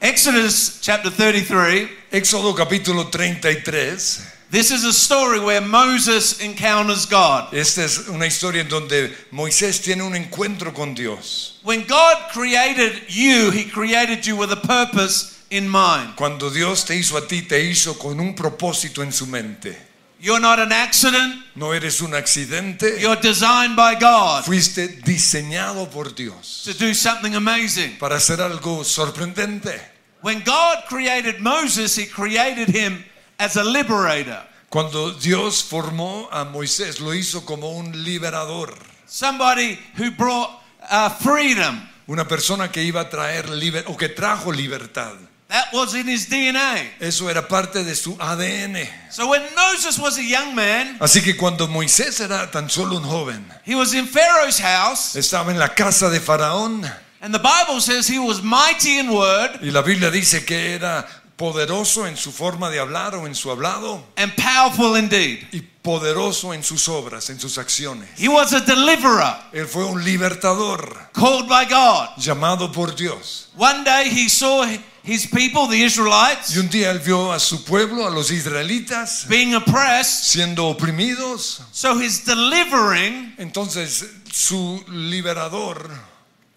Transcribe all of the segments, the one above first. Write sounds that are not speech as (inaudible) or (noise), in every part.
Exodus chapter 33. Éxodo capítulo 33. This is a story where Moses encounters God. Esta es una historia en donde Moisés tiene un encuentro con Dios. When God created you, He created you with a purpose in mind. Cuando Dios te hizo a ti, te hizo con un propósito en su mente. You're not an accident, No eres un accidente. you're designed by God Fuiste diseñado por Dios to do something amazing. para hacer algo sorprendente. When God created Moses, He created him as a liberator, Cuando Dios formó a Moisés, lo hizo como un liberador, somebody who brought uh, freedom. una persona que iba a traer liber o que trajo libertad. That was in his DNA. Eso era parte de su ADN. So when Moses was a young man, Así que cuando Moisés era tan solo un joven, he was in Pharaoh's house, estaba en la casa de Faraón and the Bible says he was mighty in word y la Biblia dice que era poderoso en su forma de hablar o en su hablado and powerful indeed. y poderoso en sus obras, en sus acciones. He was a deliverer Él fue un libertador called by God. llamado por Dios. One day he saw his people, the Israelites, Y un día él vio a su pueblo, a los israelitas, being oppressed. siendo oprimidos. So his delivering Entonces su liberador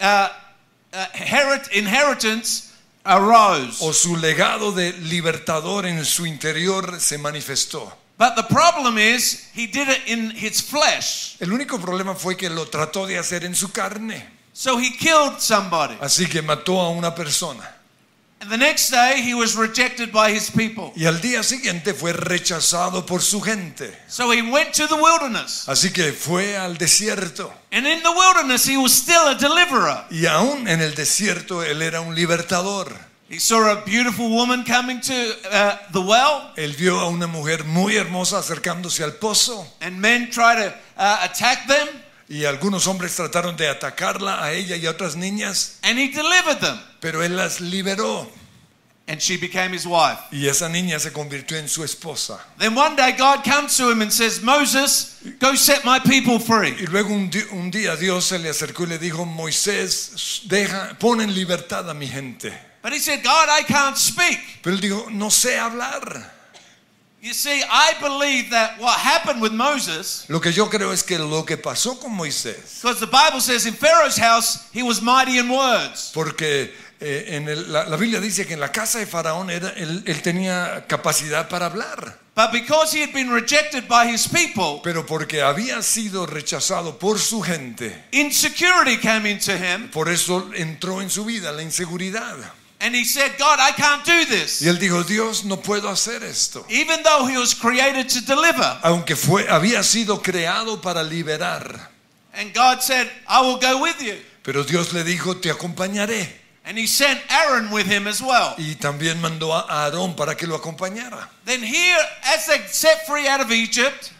uh, uh, herit- inheritance arose. o su legado de libertador en su interior se manifestó. But the problem is he did it in his flesh. El único problema fue que lo trató de hacer en su carne. So he killed somebody. Así que mató a una persona. And the next day he was rejected by his people. Y al día siguiente fue rechazado por su gente. So he went to the wilderness. Así que fue al desierto. And in the wilderness he was still a deliverer. Y aún en el desierto él era un libertador. He saw a beautiful woman coming to uh, the well, Él vio a una mujer muy hermosa acercándose al pozo. and men try to uh, attack them, Y algunos hombres trataron de atacarla a ella y a otras niñas. and he delivered them. Pero él las liberó. And she became his wife. Y esa niña se convirtió en su esposa. Then one day God comes to him and says, Moses, go set my people free. Y luego un, un día Dios se le acercó y le dijo, Moisés, deja, pon en libertad a mi gente. But he said, God, I can't speak. Pero él dijo, no sé hablar. You see, I believe that what happened with Moses, Lo que yo creo es que lo que pasó con Moisés, because the Bible says in Pharaoh's house, he was mighty in words. porque eh, en el- la, la Biblia dice que en la casa de Faraón era, él, él tenía capacidad para hablar, But because he had been rejected by his people, pero porque había sido rechazado por su gente, insecurity came into him. por eso entró en su vida la inseguridad. And he said, God, I can't do this. Y él dijo, Dios, no puedo hacer esto. Even though he was created to deliver. Aunque fue, había sido creado para liberar. And God said, I will go with you. Pero Dios le dijo, te acompañaré. And he sent Aaron with him as well. Y también mandó a Aarón para que lo acompañara. Then here, as they set free out of Egypt,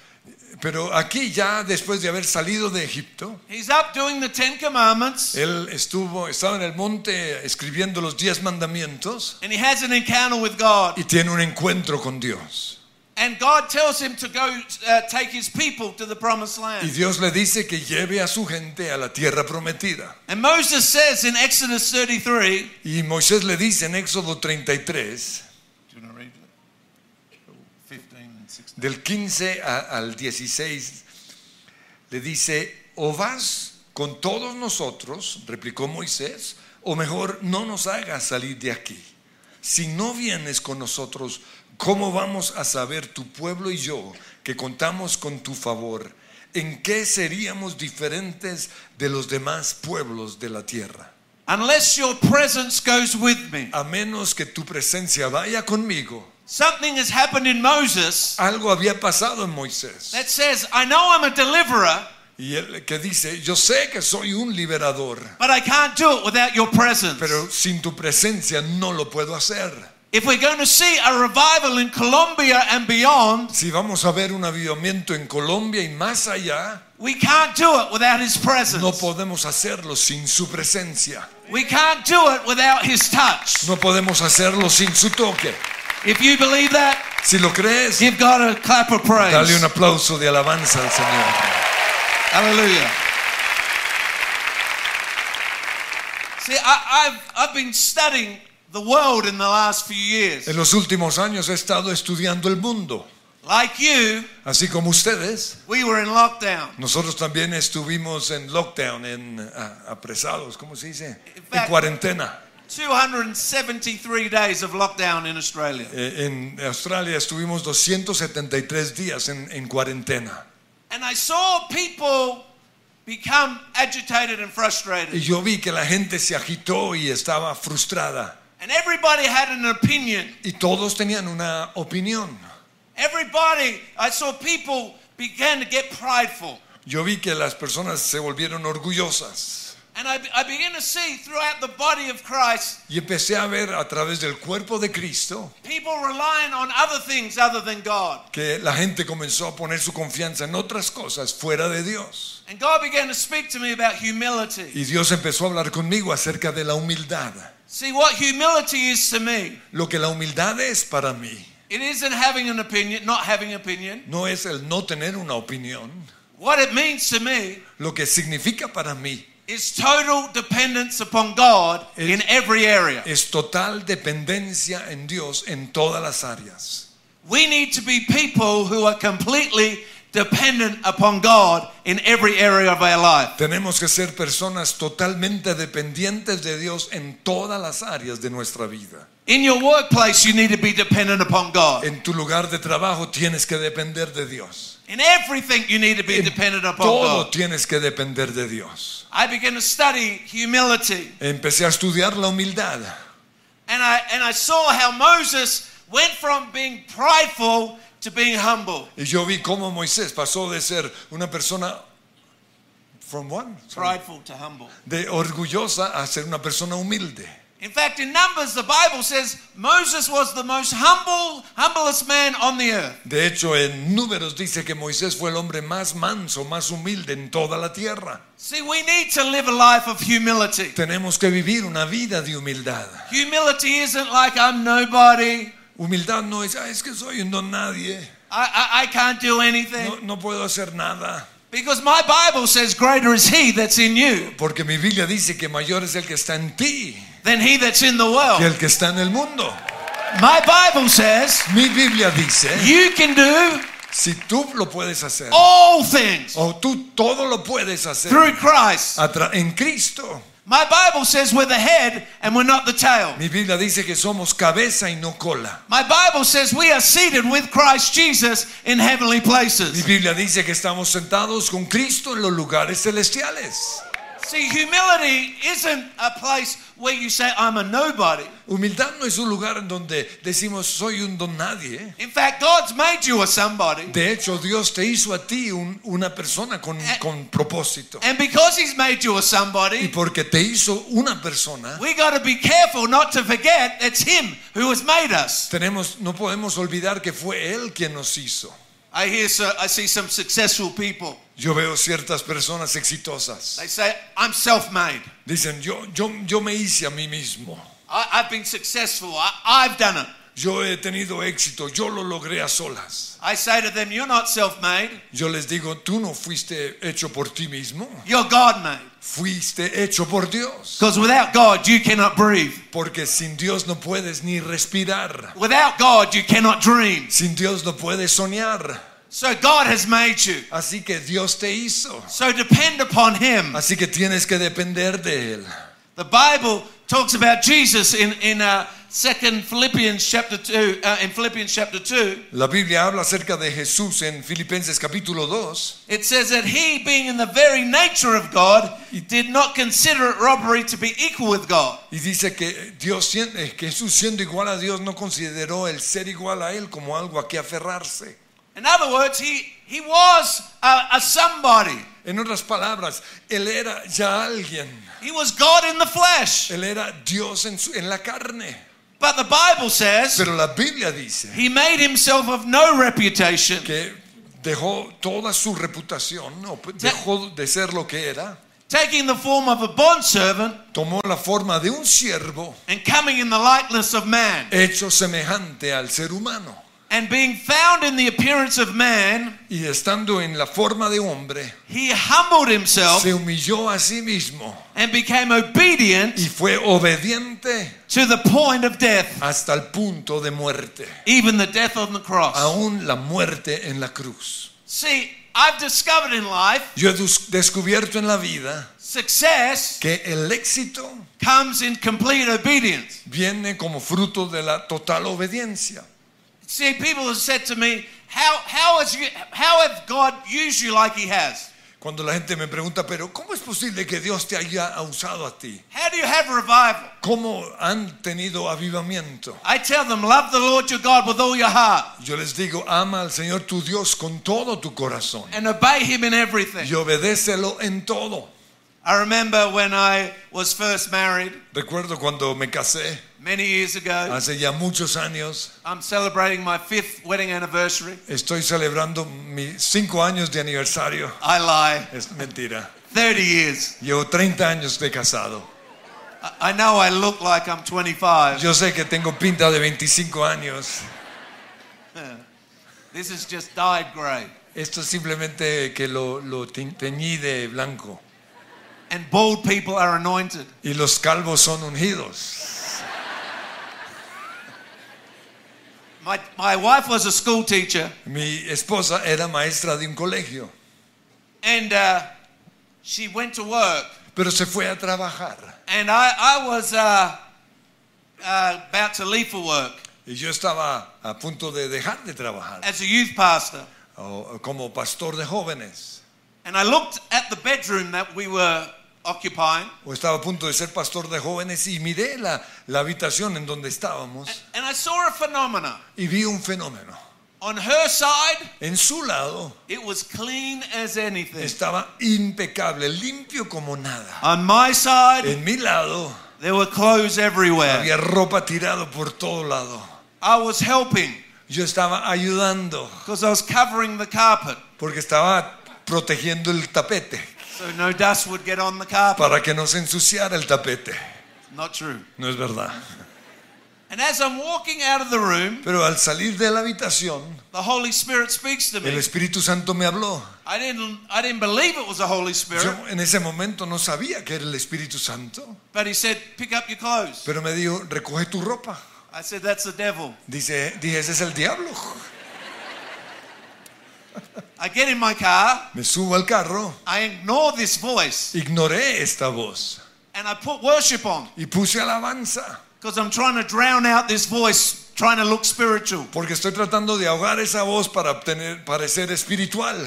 Pero aquí ya después de haber salido de Egipto, he's up doing the Ten Commandments. él estuvo, estaba en el monte escribiendo los diez mandamientos And he has an encounter with God. y tiene un encuentro con Dios. And God tells him to go uh, take his people to the promised Y land. Dios le dice que lleve a su gente a la tierra prometida. And Moses says in Exodus 33, Y Moisés le dice en Éxodo 33, Do you want to read it? 15 and 16. del 15 a- al 16, le dice, o vas con todos nosotros, replicó Moisés, o mejor no nos hagas salir de aquí. Si no vienes con nosotros, ¿cómo vamos a saber tu pueblo y yo que contamos con tu favor? ¿En qué seríamos diferentes de los demás pueblos de la tierra? Unless your presence goes with me. A menos que tu presencia vaya conmigo. Something has happened in Moses Algo había pasado en Moisés. that says, I know I'm a deliverer, Y él que dice, yo sé que soy un liberador, but I can't do it without your presence. pero sin tu presencia no lo puedo hacer. If we're going to see a revival in Colombia and beyond, Si vamos a ver un avivamiento en Colombia y más allá, we can't do it without his presence. no podemos hacerlo sin su presencia. We can't do it without his touch. No podemos hacerlo sin su toque. If you believe that, Si lo crees, give God a clap of praise. dale un aplauso de alabanza al Señor. Hallelujah. See, I, I've, I've been studying the world in the last few years. En los últimos años he estado estudiando el mundo. Like you, Así como ustedes, we were in lockdown. nosotros también estuvimos en lockdown, en ah, apresados, ¿cómo se dice? En fact- cuarentena. 273 days of lockdown in Australia. Eh, En Australia estuvimos 273 días en, en cuarentena. And I saw people become agitated and Y frustrated. yo vi que la gente se agitó y estaba frustrada. And everybody had an opinion. Y todos tenían una opinión. Everybody, I saw people began to get prideful. Yo vi que las personas se volvieron orgullosas. And I, I began to see throughout the body of Christ Y empecé a ver a través del cuerpo de Cristo people relying on other things other than God. que la gente comenzó a poner su confianza en otras cosas fuera de Dios. And God began to speak to me about humility. Y Dios empezó a hablar conmigo acerca de la humildad. See, what humility is to me, Lo que la humildad es para mí it isn't having an opinion, not having opinion. no es el no tener una opinión. What it means to me Lo que significa para mí is total dependence upon God Es- in every area. es total dependencia en Dios en todas las áreas. We need to be people who are completely dependent upon God in every area of our life. Tenemos que ser personas totalmente dependientes de Dios en todas las áreas de nuestra vida. In your workplace, you need to be dependent upon God. En tu lugar de trabajo tienes que depender de Dios. In everything, you need to be En dependent upon todo God. tienes que depender de Dios. I began to study humility, Empecé a estudiar la humildad and I and I saw how Moses went from being prideful to being humble. y yo vi cómo Moisés pasó de ser una persona from? Sorry. Prideful to humble. de orgullosa a ser una persona humilde. In fact, in Numbers, the Bible says Moses was the most humble, humblest man on the earth. De hecho, en Números dice que Moisés fue el hombre más manso, más humilde en toda la tierra. See, we need to live a life of humility. Tenemos que vivir una vida de humildad. Humility isn't like I'm nobody. Humildad no es, "Ah, es que soy un don nadie, I, I, I can't do anything. no, no puedo hacer nada. Because my Bible says, Greater is He that's in you Porque mi Biblia dice que mayor es el que está en ti than He that's in the que world. el que está en el mundo. My Bible says, Mi Biblia dice, You can do si tú lo puedes hacer, all things o tú todo lo puedes hacer through Christ. a tra- en Cristo. My Bible says we're the head and we're not the tail. Mi Biblia dice que somos cabeza y no cola. My Bible says we are seated with Christ Jesus in heavenly Mi places. Biblia dice que estamos sentados con Cristo en los lugares celestiales. See, humility isn't a place where you say, I'm a nobody. Humildad no es un lugar en donde decimos soy un don nadie. In fact, God's made you a somebody. De hecho, Dios te hizo a ti un- una persona con, con propósito. And because He's made you a Y somebody, porque te hizo una persona, we got to be careful not to forget it's Him who has made us. tenemos, no podemos olvidar que fue Él quien nos hizo. I hear, so, I see some successful people. Yo veo ciertas personas exitosas. They say, I'm self-made. Dicen, yo, yo, yo me hice a mí mismo. I, I've been successful. I, I've done it. Yo he tenido éxito, yo lo logré a solas. I say to them, you're not self-made. Yo les digo, tú no fuiste hecho por ti mismo, You're God-made. fuiste hecho por Dios. Because without God, you cannot breathe. Porque sin Dios no puedes ni respirar. Without God, you cannot dream. Sin Dios no puedes soñar. So God has made you. Así que Dios te hizo. So depend upon Him. Así que tienes que depender de Él. The Bible talks about Jesus in in uh, Second Philippians chapter two. Uh, in Philippians chapter two, La Biblia habla acerca de Jesús en Filipenses capítulo 2. it says that He, being in the very nature of God, did not consider it robbery to be equal with God. Y dice que Dios, sien- eh, Jesús siendo igual a Dios no consideró el ser igual a Él como algo a que aferrarse. In other words, He He was a, a somebody. En otras palabras, Él era ya alguien. He was God in the flesh. Él era Dios en, su- en la carne. But the Bible says Pero la Biblia dice He made Himself of no reputation. que dejó toda su reputación, no, dejó de ser lo que era, taking the form of a bondservant tomó la forma de un siervo and coming in the likeness of man. hecho semejante al ser humano. And being found in the appearance of man, y estando en la forma de hombre, he humbled himself se humilló a sí mismo and became obedient y fue obediente to the point of death, hasta el punto de muerte, even the death on the cross. aún la muerte en la cruz. See, I've discovered in life Yo he des- descubierto en la vida success que el éxito comes in complete obedience. viene como fruto de la total obediencia. See, people have said to me, how, how, has you, how have God used you like He has? Cuando la gente me pregunta, pero ¿cómo es posible que Dios te haya usado a ti? How do you have revival? ¿Cómo han tenido avivamiento? I tell them, love the Lord your God with all your heart Yo les digo, ama al Señor tu Dios con todo tu corazón and obey Him in everything. y obedécelo en todo. I remember when I was first married Recuerdo cuando me casé, many years ago. hace ya muchos años, I'm celebrating my fifth wedding anniversary. estoy celebrando mis cinco años de aniversario. I lie. Es mentira. 30 years. Llevo 30 años de casado. I- know I look like I'm 25. Yo sé que tengo pinta de 25 años. (laughs) This is just dyed gray. Esto es simplemente que lo, lo te- teñí de blanco. And bald people are anointed. Y los calvos son ungidos. My, my wife was a school teacher, Mi esposa era maestra de un colegio, and uh, she went to work. pero se fue a trabajar. And I, I was uh, uh, about to leave for work Y yo estaba a punto de dejar de trabajar as a youth pastor. o- como pastor de jóvenes. And I looked at the bedroom that we were occupying, O estaba a punto de ser pastor de jóvenes y miré la, la habitación en donde estábamos and I saw a phenomena. y vi un fenómeno. On her side, En su lado it was clean as anything. estaba impecable, limpio como nada. On my side, En mi lado there were clothes everywhere. había ropa tirado por todo lado. I was helping Yo estaba ayudando because I was covering the carpet porque estaba protegiendo el tapete so no dust would get on the carpet. para que no se ensuciara el tapete. Not true. No es verdad. And as I'm walking out of the room, Pero al salir de la habitación, the Holy Spirit speaks to el me. Espíritu Santo me habló. I didn't, I didn't believe it was the Holy Spirit, Yo en ese momento no sabía que era el Espíritu Santo, but he said, Pick up your clothes. pero me dijo, recoge tu ropa. I said, That's the devil. Dice, dije, ese es el diablo. I get in my car, Me subo al carro, I ignore this voice, ignoré esta voz. And I put worship on. Y puse alabanza, because I'm trying to drown out this voice, trying to look spiritual. porque estoy tratando de ahogar esa voz para obtener, parecer espiritual.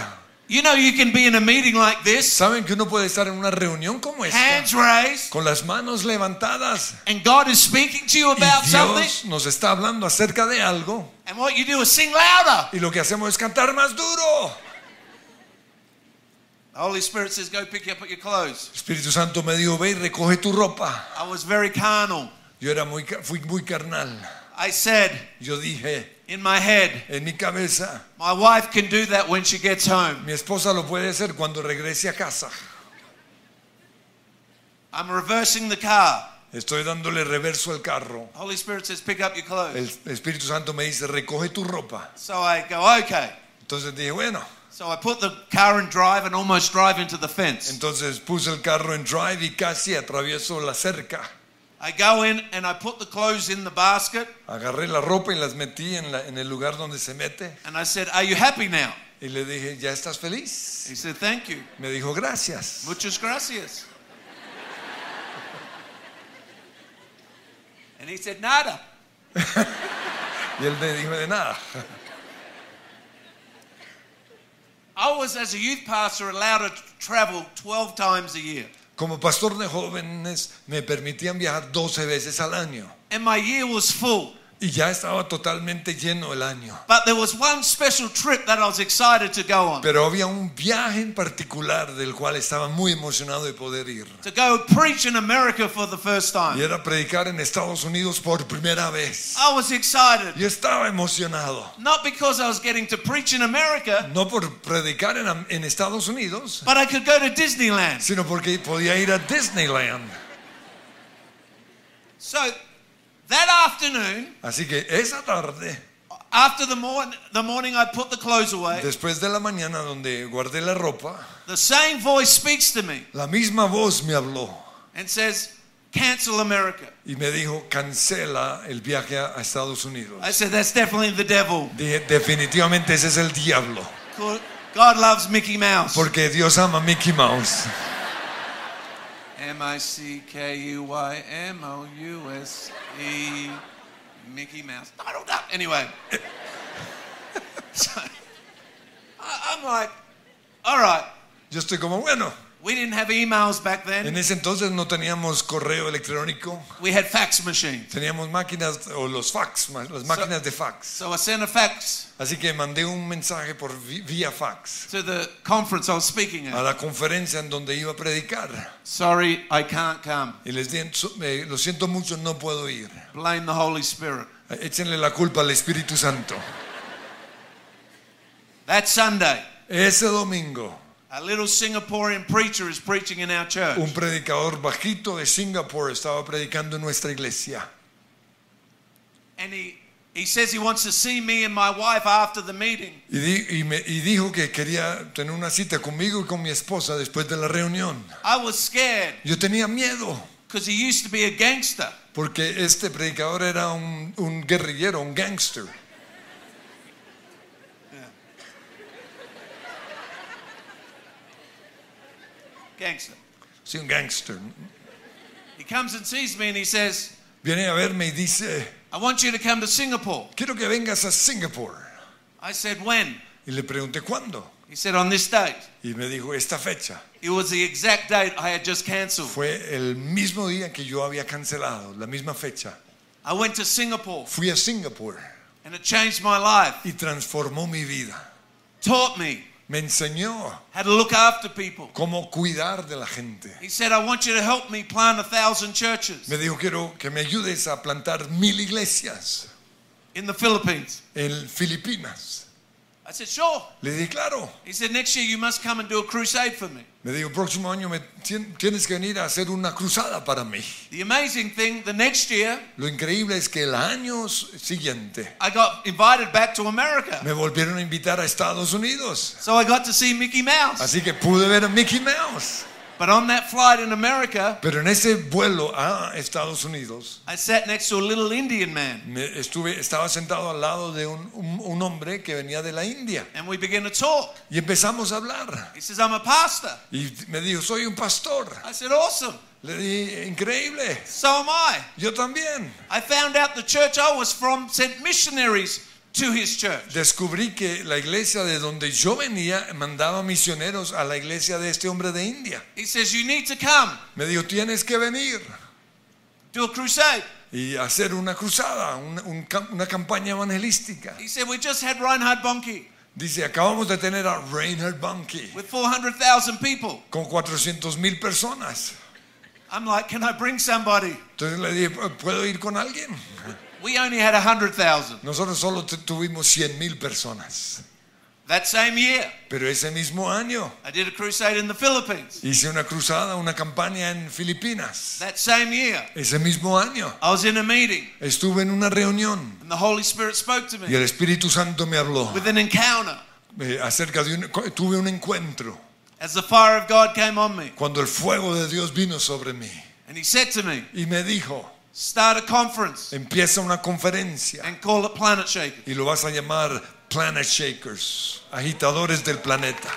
You know, you can be in a meeting like this, ¿Saben que uno puede estar en una reunión como esta? hands raised, Con las manos levantadas and God is speaking to you y about something, Dios nos está hablando acerca de algo and what you do is sing louder. y lo que hacemos es cantar más duro. The Holy Spirit says, Go pick up your clothes. El Espíritu Santo me dijo, ve y recoge tu ropa. I was very carnal. Yo era muy, fui muy carnal. I said Yo dije in my head, en mi cabeza, My wife can do that when she gets home. mi esposa lo puede hacer cuando regrese a casa. I'm reversing the car. Estoy dándole reverso al carro. Holy Spirit says, Pick up your clothes. El Espíritu Santo me dice, recoge tu ropa. So I go, Okay. Entonces dije, bueno, So I put the car in drive and almost drive into the fence. entonces puse el carro en drive y casi atravieso la cerca. I go in and I put the clothes in the basket Agarré la ropa y las metí en, la- en el lugar donde se mete. and I said, Are you happy now? Y le dije, ¿ya estás feliz? He said, Thank you. Me dijo, gracias. Muchas gracias. And he said, Nada. (laughs) Y él me dijo, de nada. I was, as a youth pastor, allowed to travel 12 times a year. Como pastor de jóvenes me permitían viajar 12 veces al año. And my year was full. Y ya estaba totalmente lleno el año. But there was one special trip that I was excited to go on. Pero había un viaje en particular del cual estaba muy emocionado de poder ir. To go preach in America for the first Y time. era predicar en Estados Unidos por primera vez. I was excited. Y estaba emocionado. Not because I was getting to preach in America, No por predicar en, en Estados Unidos, but I could go to Disneyland. sino porque podía ir a Disneyland. So that afternoon, Así que esa tarde after the, morn- the morning I put the clothes away, Después de la mañana donde guardé la ropa, the same voice speaks to me la misma voz me habló and says, Cancel America. y me dijo, cancela el viaje a a Estados Unidos. I said, That's definitely the devil. Dije, definitivamente ese es el diablo, God loves Mickey Mouse. porque Dios ama a Mickey Mouse. M I C K U Y M O U S E Mickey Mouse. Don't know. Anyway. (laughs) so, I, I'm like, all right. Yo estoy como, bueno, We didn't have emails back en then. ese entonces no teníamos correo electrónico, We had fax machines. teníamos máquinas o los fax, las máquinas de fax. So I sent a fax Así que mandé un mensaje por vía fax to the conference I was speaking a at. la conferencia en donde iba a predicar. Sorry, I can't come. Y les dije, "So- lo siento mucho, no puedo ir. Blame the Holy Spirit. Échenle la culpa al Espíritu Santo. That Sunday, Ese domingo, a little Singaporean preacher is preaching in our church. un predicador bajito de Singapur estaba predicando en nuestra iglesia. And he, he says he wants to see me and my wife after the meeting. Y, di- y me- y dijo que quería tener una cita conmigo y con mi esposa después de la reunión. I was scared Yo tenía miedo because he used to be a gangster. porque este predicador era un, un guerrillero, un gangster. Gangster. Sí, un gangster. He comes and sees me and he says, Viene a verme y dice, I want you to come to Singapore. quiero que vengas a Singapur. I said, when? Y le pregunté cuándo. He said, on this date. Y me dijo, esta fecha. It was the exact date I had just cancelled. Fue el mismo día que yo había cancelado, la misma fecha. I went to Singapore Fui a Singapur and it changed my life, y transformó mi vida. taught me Me enseñó how to look after people. cómo cuidar de la gente. He said, I want you to help me plant a thousand churches Me dijo, quiero que me ayudes a plantar mil iglesias in the Philippines. en Filipinas. I said, sure. Le dije, claro. He said, next year you must come and do a crusade for me. Me dijo, próximo año me tien- tienes que venir a hacer una cruzada para mí. The amazing thing, the next year, Lo increíble es que el año siguiente I got invited back to America. me volvieron a invitar a Estados Unidos. So I got to see Mickey Mouse. Así que pude ver a Mickey Mouse. But on that flight in America, Pero en ese vuelo a Estados Unidos, I sat next to a little Indian man me estuve, estaba sentado al lado de un, un- un hombre que venía de la India. and we began to talk. Y empezamos a hablar. He says, I'm a pastor. Y me dijo, soy un pastor. I said, awesome. Le dije, increíble. So am I. Yo también. I found out the church I was from sent missionaries to his church. Descubrí que la iglesia de donde yo venía mandaba misioneros a la iglesia de este hombre de India. He says, You need to come, Me dijo, tienes que venir do a crusade. y hacer una cruzada, una, un una campaña evangelística. He said, We just had Reinhard Bonnke Dice, acabamos de tener a Reinhard Bunke with 400,000 people. con 400 mil personas. I'm like, Can I bring somebody? Entonces le dije, ¿puedo ir con alguien? We only had 100,000. Nosotros solo tu- tuvimos 100 mil personas. That same year, Pero ese mismo año I did a crusade in the Philippines. hice una cruzada, una campaña en Filipinas. That same year, Ese mismo año I was in a meeting estuve en una reunión and the Holy Spirit spoke to y me el Espíritu Santo me habló with an encounter eh, acerca de un, tuve un encuentro as the fire of God came on me. cuando el fuego de Dios vino sobre mí And He said to me, y me dijo, Start a conference empieza una conferencia and call it Planet Shaker. y lo vas a llamar Planet Shakers, agitadores del planeta.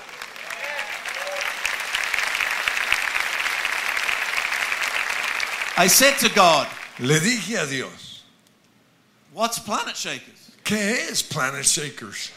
I said to God, Le dije a Dios, What's Planet Shakers? ¿qué es Planet Shakers?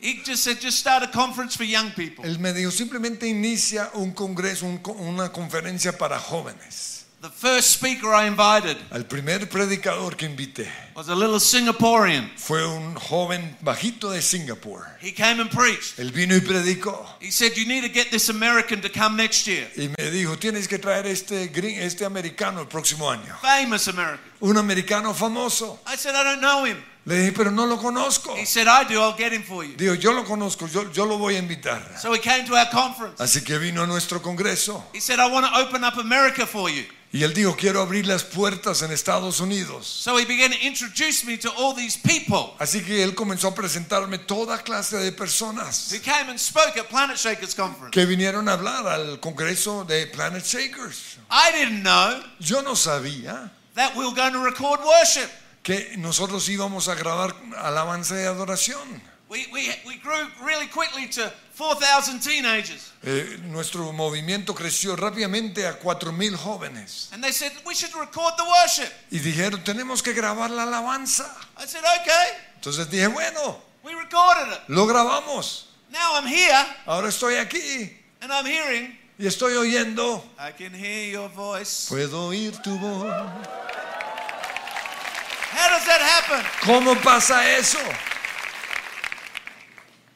He just said, Just start a conference for young people. Él me dijo, simplemente inicia un congreso, un una conferencia para jóvenes. The first speaker I invited Al primer predicador que invité was a little Singaporean. fue un joven bajito de Singapur. He came and preached. Él vino y predicó He said, You need to get this American to come next year. y me dijo, tienes que traer este, gring- este americano el próximo año. Famous American. Un americano famoso. I said, I don't know him. Le dije, pero no lo conozco. He said, I do, I'll get him for you. Digo, yo lo conozco, yo, yo lo voy a invitar. So he came to our conference. Así que vino a nuestro congreso. He said, I want to open up America for you. Y él dijo, quiero abrir las puertas en Estados Unidos. So he began to introduce me to all these people Así que él comenzó a presentarme toda clase de personas who came and spoke at Planet Shakers Conference. que vinieron a hablar al congreso de Planet Shakers. I didn't know Yo no sabía that we were going to record worship. Que nosotros íbamos a grabar alabanza y adoración. We, we, we grew really quickly to 4,000 teenagers. Eh, nuestro movimiento creció rápidamente a cuatro mil jóvenes And they said, we should record the worship. y dijeron, tenemos que grabar la alabanza. I said, okay. Entonces dije, bueno, We recorded it. lo grabamos. Now I'm here Ahora estoy aquí and I'm hearing, y estoy oyendo. I can hear your voice. Puedo oír tu voz. How does that happen? ¿Cómo pasa eso?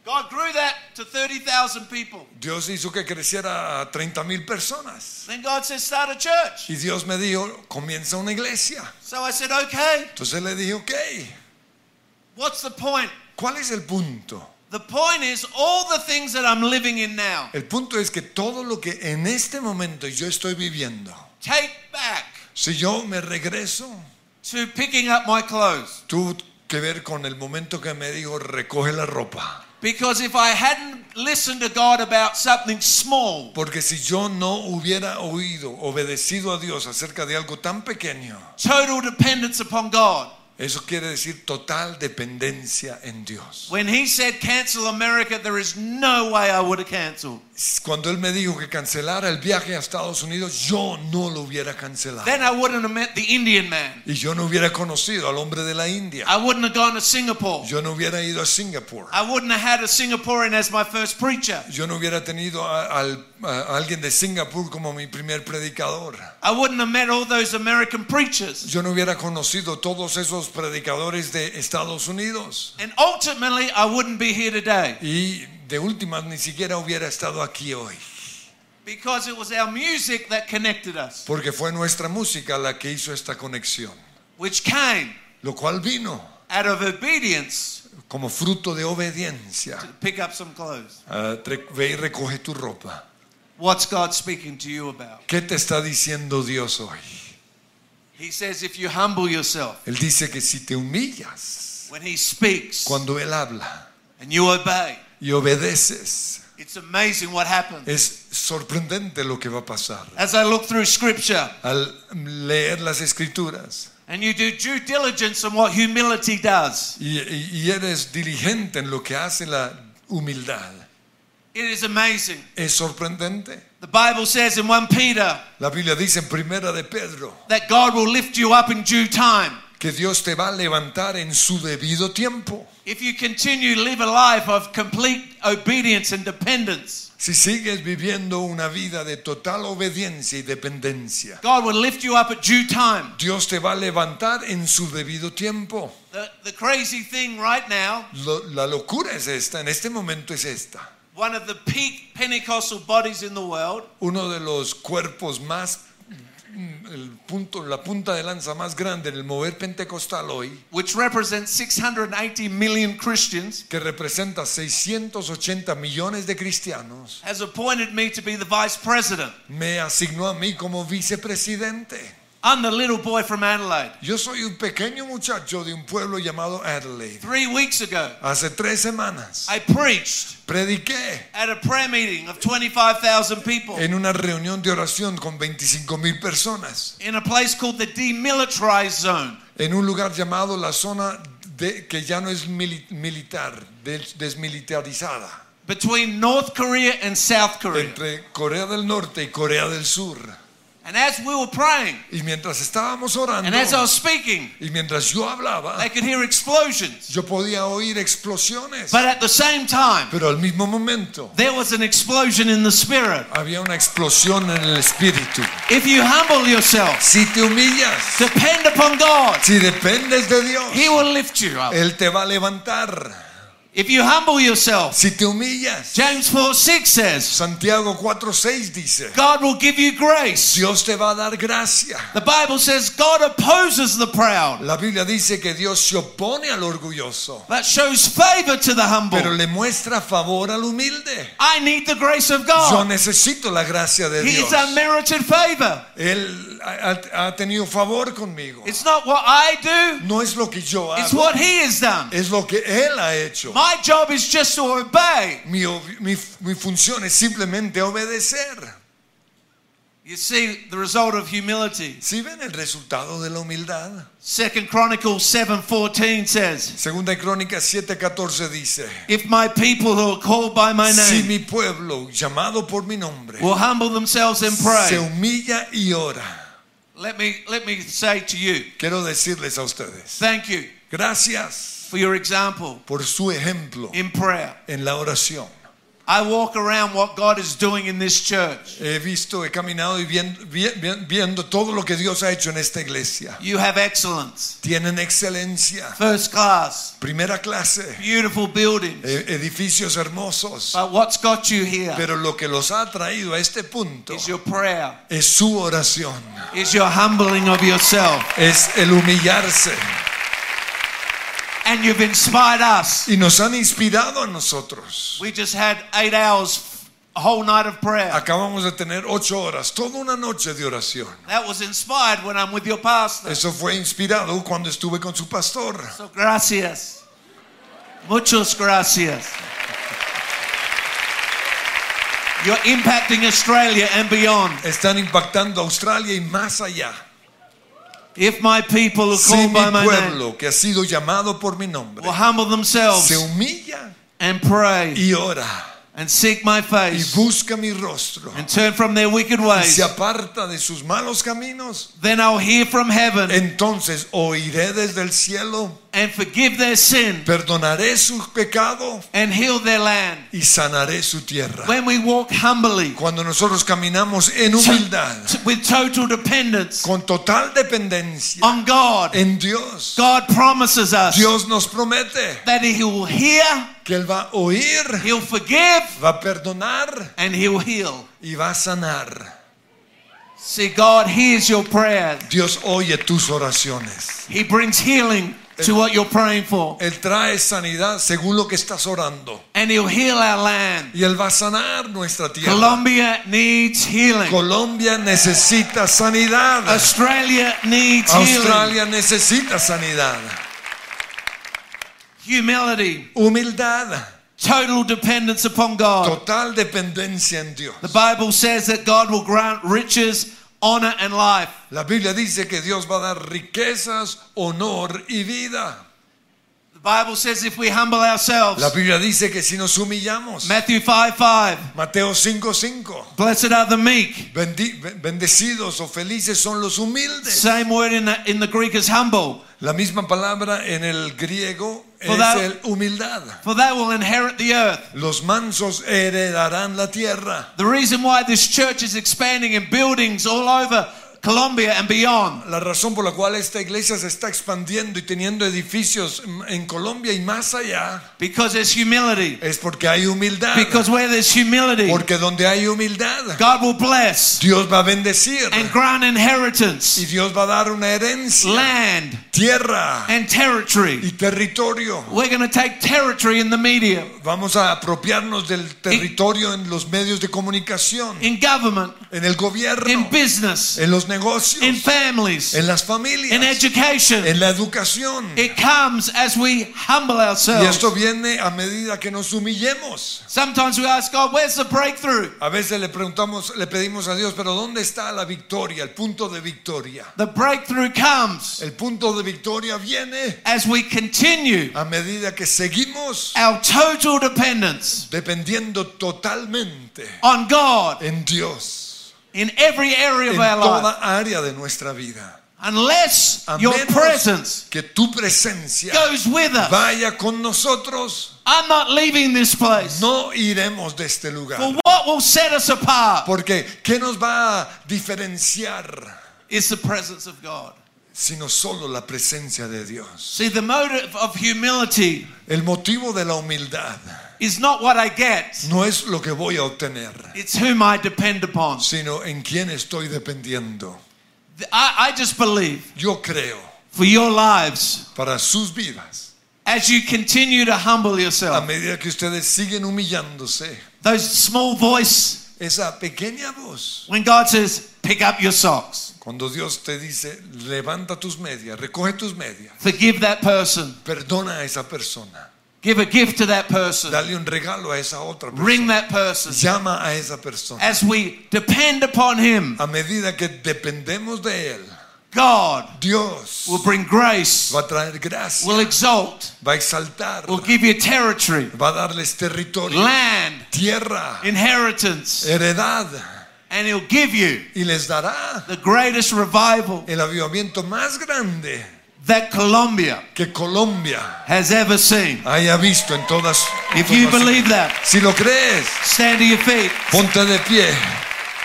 God grew that to 30,000 people. Dios hizo que creciera a 30 mil personas. Then God said, start a church. Y Dios me dijo, comienza una iglesia. So I said, okay. Entonces le dije, ok, What's the point? ¿cuál es el punto? The point is all the things that I'm living in now. El punto es que todo lo que en este momento yo estoy viviendo, Take back si yo me regreso, to picking up my clothes. tuvo que ver con el momento que me dijo, recoge la ropa. Because if I hadn't listened to God about something small, Porque si yo no hubiera oído, obedecido a Dios acerca de algo tan pequeño, total dependence upon God. Eso quiere decir total dependencia en Dios. When He said cancel America, there is no way I would have canceled. Cuando Él me dijo que cancelara el viaje a Estados Unidos, yo no lo hubiera cancelado. Then I wouldn't have met the Indian man. Y yo no hubiera conocido al hombre de la India. I wouldn't have gone to Singapore. Yo no hubiera ido a Singapur. I wouldn't have had a Singaporean as my first preacher. Yo no hubiera tenido a, al- a alguien de Singapur como mi primer predicador. I wouldn't have met all those American preachers. Yo no hubiera conocido todos esos predicadores de Estados Unidos. And ultimately, I wouldn't be here today Y de últimas ni siquiera hubiera estado aquí hoy. because it was our music that connected us, Porque fue nuestra música la que hizo esta conexión. which came Lo cual vino out of obedience como fruto de obediencia. to pick up some clothes. Tre- ve y recoge tu ropa. What's God speaking to you about? ¿Qué te está diciendo Dios hoy? He says, if you humble yourself Él dice que si te humillas when He speaks cuando Él habla and you obey, y obedeces, it's amazing what happens. es sorprendente lo que va a pasar. As I look through Scripture Al leer las escrituras and you do due diligence on what humility does, y, y- y eres diligente en lo que hace la humildad, it is amazing. es sorprendente. The Bible says in 1 Peter La Biblia dice en Primera de Pedro that God will lift you up in due time. que Dios te va a levantar en su debido tiempo. If you continue to live a life of complete obedience and dependence, Si sigues viviendo una vida de total obediencia y dependencia, God will lift you up at due time. Dios te va a levantar en su debido tiempo. The, the crazy thing right now, Lo- la locura es esta, en este momento es esta. One of the peak Pentecostal bodies in the world Uno de los cuerpos más, el punto, la punta de lanza más grande en el mover pentecostal hoy, which represents 680 million Christians, que representa 680 millones de cristianos, has appointed me to be the vice president. me asignó a mí como vicepresidente. I'm the little boy from Adelaide. Yo soy un pequeño muchacho de un pueblo llamado Adelaide. Three weeks ago, Hace tres semanas I preached prediqué at a prayer meeting of 25,000 people en una reunión de oración con 25 mil personas in a place called the demilitarized zone. en un lugar llamado la zona de, que ya no es mili- militar, des- desmilitarizada, between North Korea and South Korea. entre Corea del Norte y Corea del Sur. And as we were praying, Y mientras estábamos orando and as I was speaking, y mientras yo hablaba, they could hear explosions. yo podía oír explosiones, But at the same time, pero al mismo momento there was an explosion in the spirit. había una explosión en el espíritu. If you humble yourself, Si te humillas, depend upon God, si dependes de Dios, He will lift you up. Él te va a levantar. If you humble yourself, Si te humillas, James 4 6 says, Santiago 4:6 dice, God will give you grace. Dios te va a dar gracia. The Bible says God opposes the proud, La Biblia dice que Dios se opone al orgulloso, but shows favor to the humble. pero le muestra favor al humilde. I need the grace of Yo God. necesito la gracia de His Dios. unmerited favor. Él ha, ha tenido favor conmigo. It's not what I do, No es lo que yo it's hago, what He has done. es lo que Él ha hecho. My job is just to obey. Mi, mi, mi función es simplemente obedecer. You see the result of humility. Si ven el resultado de la humildad. Second Chronicles 7:14 says, Segunda de Crónicas 7:14 dice, "If my people who are called by my si name mi pueblo, llamado por mi nombre, will humble themselves and se pray." humilla y ora. Let me let me say to you, Quiero decirles a ustedes, thank you gracias for your example por su ejemplo in prayer. en la oración. I walk around what God is doing in this church. He visto, he caminado y viendo, vi- vi- viendo todo lo que Dios ha hecho en esta iglesia. You have excellence, Tienen excelencia, first class, primera clase, beautiful buildings. e- edificios hermosos. But what's got you here Pero lo que los ha traído a este punto is your prayer, es su oración, is your humbling of yourself. es el humillarse. And you've inspired us. Y nos han inspirado a nosotros. We just had eight hours, a whole night of prayer. Acabamos de tener ocho horas, toda una noche de oración. That was inspired when I'm with your pastor. Eso fue inspirado cuando estuve con su pastor. So gracias. Muchas gracias. You're impacting Australia and beyond. Están impactando Australia y más allá. If my people who Si call by my name pueblo, que ha sido llamado por mi nombre, will humble themselves se humilla and pray y ora and seek my y face busca mi rostro and turn from their wicked y ways, se aparta de sus malos caminos, then I'll hear from heaven entonces oiré desde el cielo, and forgive their sin perdonaré su pecado and heal their land. y sanaré su tierra. When we walk humbly Cuando nosotros caminamos en humildad, with total dependence con total dependencia on God, en Dios, God promises us Dios nos promete that He will hear, que Él va a oír, He'll forgive, va a perdonar and He'll heal. y va a sanar. See, God hears your prayers. Dios oye tus oraciones. He brings healing to what you're praying for, Él trae sanidad según lo que estás orando. and He'll heal our land. Y Él va a sanar nuestra tierra. Colombia needs healing. Colombia necesita sanidad. Australia needs healing. Australia necesita sanidad. Humility, Humildad. total dependence upon God. Total dependencia en Dios. The Bible says that God will grant riches, honor, and life. La Biblia dice que Dios va a dar riquezas, honor y vida. The Bible says if we humble ourselves, La Biblia dice que si nos humillamos, Matthew 5 5, Mateo 5:5, blessed are the meek. bendecidos o felices son los humildes. Same word in the, in the Greek as humble, La misma palabra en el griego es that- el humildad. for they will inherit the earth. Los mansos heredarán la tierra. The reason why this church is expanding in buildings all over Colombia and beyond La razón por la cual esta iglesia se está expandiendo y teniendo edificios en Colombia y más allá because there's humility. es porque hay humildad. Because where there's humility, Porque donde hay humildad, God will bless Dios va a bendecir and grant y inheritance, Dios va a dar una herencia, land, tierra and territory. y territorio. We're going to take territory in the media, Vamos a apropiarnos del territorio en los medios de comunicación, in government, en el gobierno, in business, en los in negocios, families, en las in familias, education. en la educación. It comes as we humble Y ourselves. esto viene a medida que nos humillemos. Sometimes we ask God, where's the breakthrough? A veces le preguntamos, le pedimos a Dios, pero ¿dónde está la victoria, el punto de victoria? The breakthrough comes El punto de victoria viene as we continue a medida que seguimos our total dependence dependiendo totalmente on God en Dios, in every area of en our life. toda área de nuestra vida. Unless A your menos presence que tu presencia goes with us, vaya con nosotros, I'm not leaving this place. no iremos de este lugar. For what will set us apart Porque ¿qué nos va a diferenciar? is the presence of God. sino solo la presencia de Dios. See, the motive of humility El motivo de la humildad is not what I get, no es lo que voy a obtener, it's whom I depend upon. sino en quién estoy dependiendo. I, I just believe Yo creo for your lives, para sus vidas, as you continue to humble a yourself, medida que ustedes siguen humillándose, those small voice, esa pequeña voz, when God says, pick up your socks, cuando Dios te dice, levanta tus medias, recoge tus medias, forgive that person, perdona a esa persona, give a gift to that person, dale un regalo a esa otra ring persona, that person. llama a esa persona. As we depend upon Him, A medida que dependemos de Él, God Dios will bring grace, va a traer gracia, will exalt, va a exaltar, will give you territory, va a darles territorio, land, tierra, inheritance, heredad, and He'll give you y les dará the greatest revival el avivamiento más grande that Colombia que Colombia has ever seen. haya visto en todas. If you believe that, si lo crees, stand to your feet ponte de pie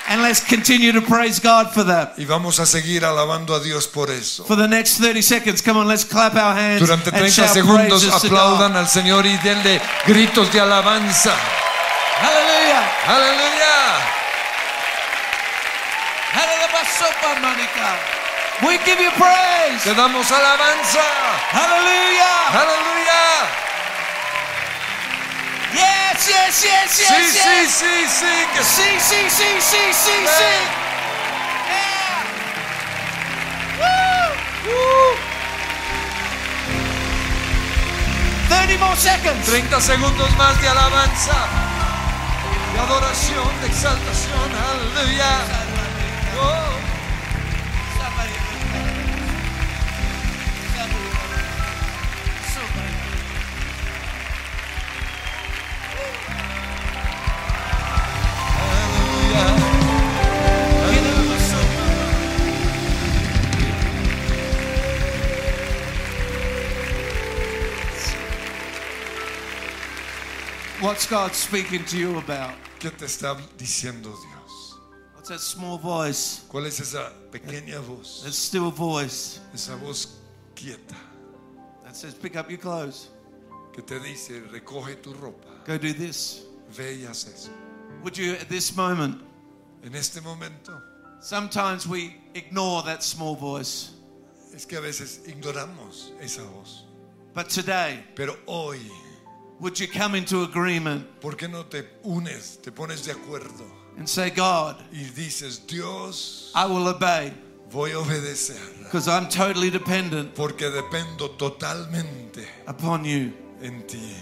and let's continue to praise God for that. y vamos a seguir alabando a Dios por eso. For the next 30 seconds, come on, let's clap our hands Durante and 30 shout segundos aplaudan al Señor y denle gritos de alabanza. Hallelujah. Aleluya. Hallelujah. We give you praise. Te damos alabanza. Hallelujah. Aleluya. Yes, yes, yes, Sí, yes, sí, yes. sí, sí. que sí. See, see, see, see, see, see. Yeah. Woo. Woo. 30 more seconds. 30 segundos más de alabanza, de adoración, de exaltación. Aleluya. Oh. What's God speaking to you about? ¿Qué te está diciendo Dios? What's that small voice? ¿Cuál es esa pequeña voz? That still a voice Esa voz quieta that says, pick up your clothes. que te dice, recoge tu ropa, Go do this. ve y haz eso. Would you, at this moment, En este momento sometimes we ignore that small voice. es que a veces ignoramos esa voz. But today, Pero hoy, would you come into agreement ¿por qué no te unes, te pones de acuerdo and say, God, y dices, Dios, I will obey voy a obedecer because I'm totally dependent porque dependo totalmente upon you. en ti?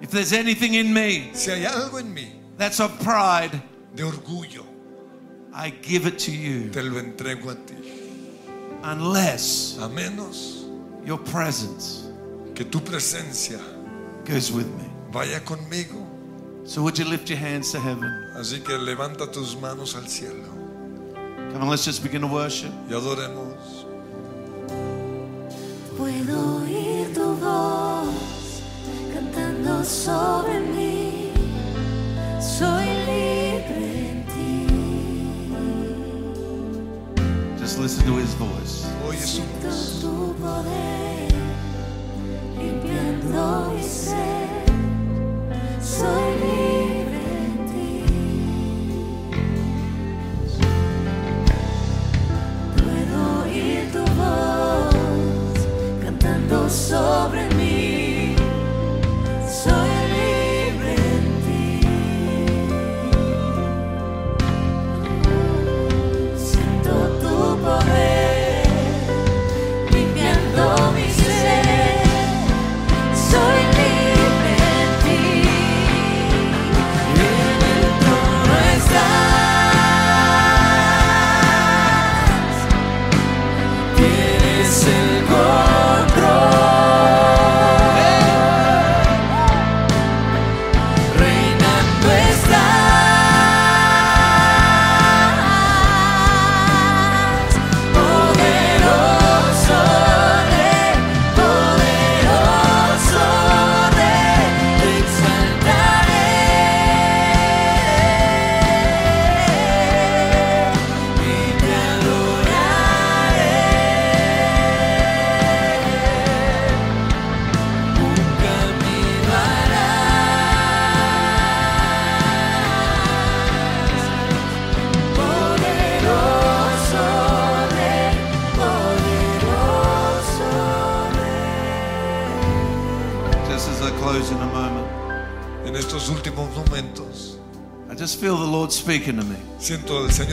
If there's anything in me Si hay algo en mí that's of pride, de orgullo, I give it to you te lo entrego a ti. unless A menos your presence que tu presencia goes with me. vaya conmigo. So would you lift your hands to heaven? Así que levanta tus manos al cielo Come on, let's just begin to worship. y adoremos. Puedo oír tu voz cantando sobre mí. Soy libre en ti. Just listen to his voice. Oye su Siento voz.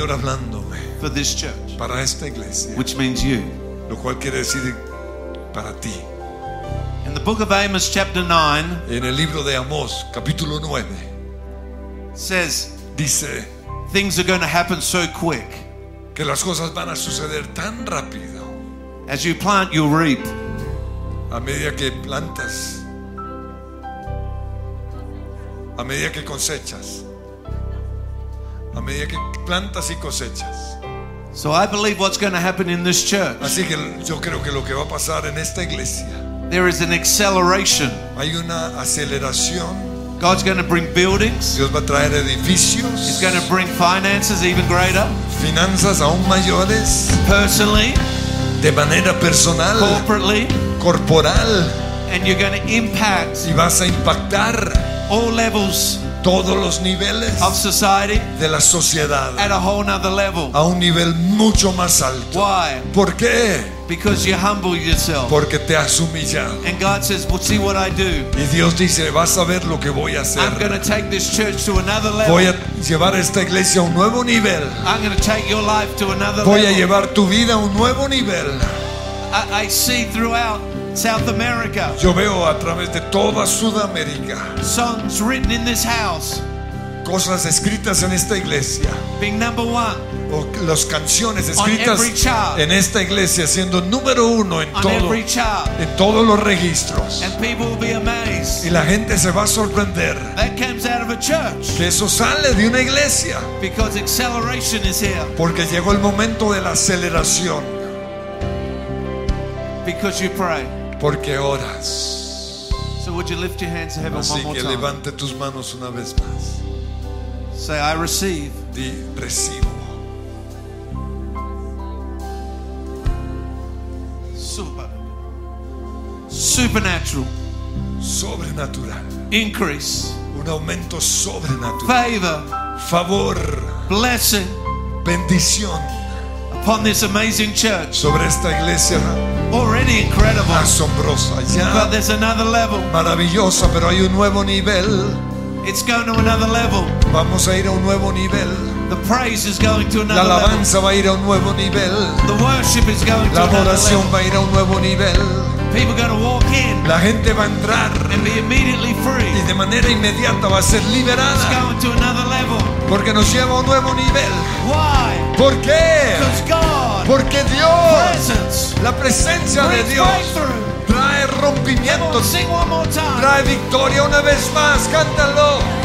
Señor hablándome for this church, para esta iglesia, which means you. lo cual quiere decir para ti. In the book of Amos, chapter 9, En el libro de Amós, capítulo 9, says dice things are going to happen so quick. que las cosas van a suceder tan rápido. As you plant, you'll reap. A medida que plantas, a medida que cosechas, a medida que plantas y cosechas. So I believe what's going to happen in this church, Así que yo creo que lo que va a pasar en esta iglesia, there is an acceleration. hay una aceleración. God's going to bring buildings. Dios va a traer He's going to bring finances even greater. finanzas aún mayores, Personally, de manera personal, corporately, corporal, and you're going to impact y vas a impactar all levels todos los niveles of society de la sociedad at a whole nother level. a un nivel mucho más alto. Why? ¿Por qué? Because you humble yourself. Porque te has humillado. And God says, Well, see what I do. Y Dios dice, vas a ver lo que voy a I'm going to hacer. take this church to another Voy level. a llevar esta iglesia a un nuevo nivel. I'm going to take your life to another Voy a level. llevar tu vida a un nuevo nivel. I, I see throughout South America Yo veo a través de toda Sudamérica songs written in this house cosas escritas en esta iglesia being number one o las canciones On escritas every chart. en esta iglesia siendo número uno en todo todos los registros And people will be amazed. y la gente se va a sorprender That comes out of a church que eso sale de una iglesia because acceleration is here. porque llegó el momento de la aceleración Because you pray. Porque oras. So would you lift your hands to heaven one así more que time? levante tus manos una vez más. Say, I receive. Di recibo. Super, supernatural. Sobrenatural. Increase, un aumento sobrenatural. Favor, favor. Blessing. Bendición upon this amazing church. sobre esta iglesia Already incredible, asombrosa but ya there's another level. maravillosa pero hay un nuevo nivel It's going to another level. vamos a ir a un nuevo nivel The praise is going to la another level. alabanza va a ir a un nuevo nivel The worship is going to la another adoración level. va a ir a un nuevo nivel People are going to walk in la gente va a entrar and be immediately free. y de manera inmediata va a ser It's liberada going to another level. Porque nos lleva a un nuevo nivel. Why? ¿por qué? Because God, porque Dios presence, la presencia de Dios trae rompimiento trae victoria una vez más. Cántalo